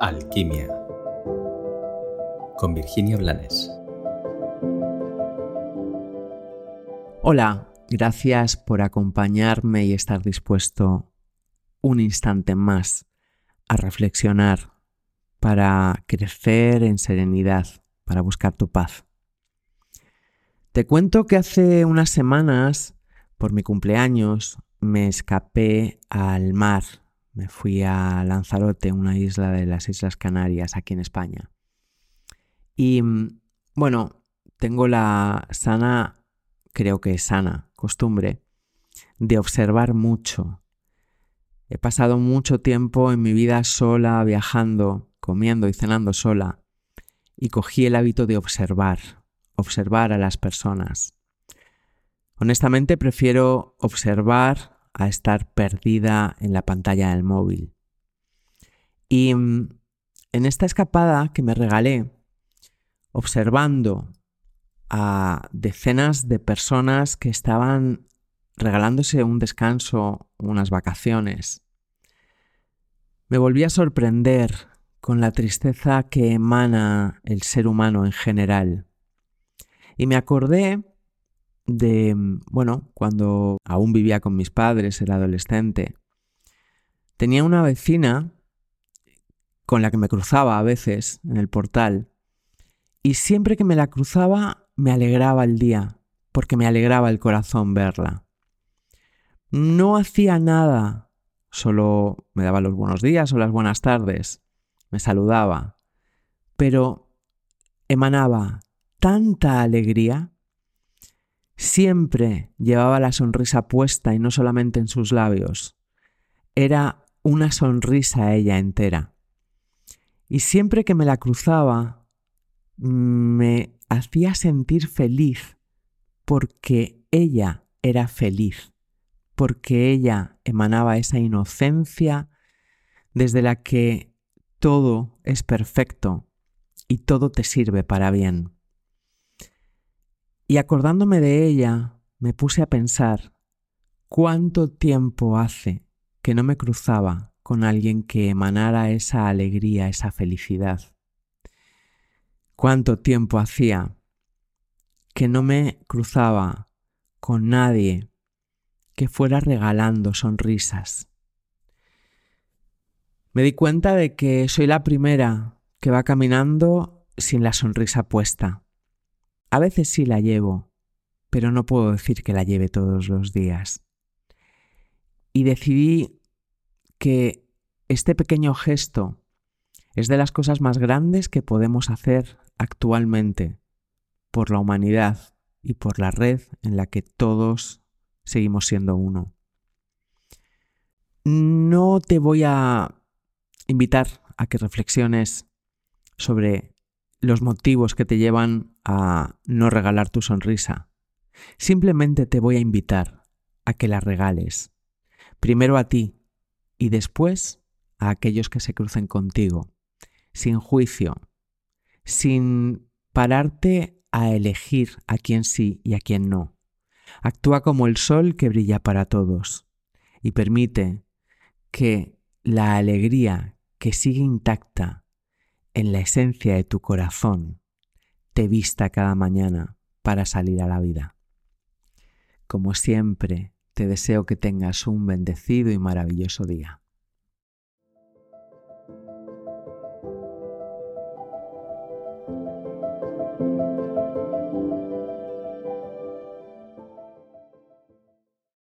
Alquimia con Virginia Blanes. Hola, gracias por acompañarme y estar dispuesto un instante más a reflexionar para crecer en serenidad, para buscar tu paz. Te cuento que hace unas semanas, por mi cumpleaños, me escapé al mar me fui a Lanzarote, una isla de las Islas Canarias, aquí en España. Y mm, bueno, tengo la sana, creo que sana, costumbre de observar mucho. He pasado mucho tiempo en mi vida sola, viajando, comiendo y cenando sola, y cogí el hábito de observar, observar a las personas. Honestamente prefiero observar a estar perdida en la pantalla del móvil. Y mm, en esta escapada que me regalé, observando a decenas de personas que estaban regalándose un descanso, unas vacaciones, me volví a sorprender con la tristeza que emana el ser humano en general. Y me acordé de, bueno, cuando aún vivía con mis padres, era adolescente, tenía una vecina con la que me cruzaba a veces en el portal y siempre que me la cruzaba me alegraba el día, porque me alegraba el corazón verla. No hacía nada, solo me daba los buenos días o las buenas tardes, me saludaba, pero emanaba tanta alegría Siempre llevaba la sonrisa puesta y no solamente en sus labios. Era una sonrisa ella entera. Y siempre que me la cruzaba, me hacía sentir feliz porque ella era feliz, porque ella emanaba esa inocencia desde la que todo es perfecto y todo te sirve para bien. Y acordándome de ella, me puse a pensar cuánto tiempo hace que no me cruzaba con alguien que emanara esa alegría, esa felicidad. Cuánto tiempo hacía que no me cruzaba con nadie que fuera regalando sonrisas. Me di cuenta de que soy la primera que va caminando sin la sonrisa puesta. A veces sí la llevo, pero no puedo decir que la lleve todos los días. Y decidí que este pequeño gesto es de las cosas más grandes que podemos hacer actualmente por la humanidad y por la red en la que todos seguimos siendo uno. No te voy a invitar a que reflexiones sobre los motivos que te llevan a no regalar tu sonrisa. Simplemente te voy a invitar a que la regales. Primero a ti y después a aquellos que se crucen contigo, sin juicio, sin pararte a elegir a quién sí y a quién no. Actúa como el sol que brilla para todos y permite que la alegría que sigue intacta en la esencia de tu corazón te vista cada mañana para salir a la vida. Como siempre, te deseo que tengas un bendecido y maravilloso día.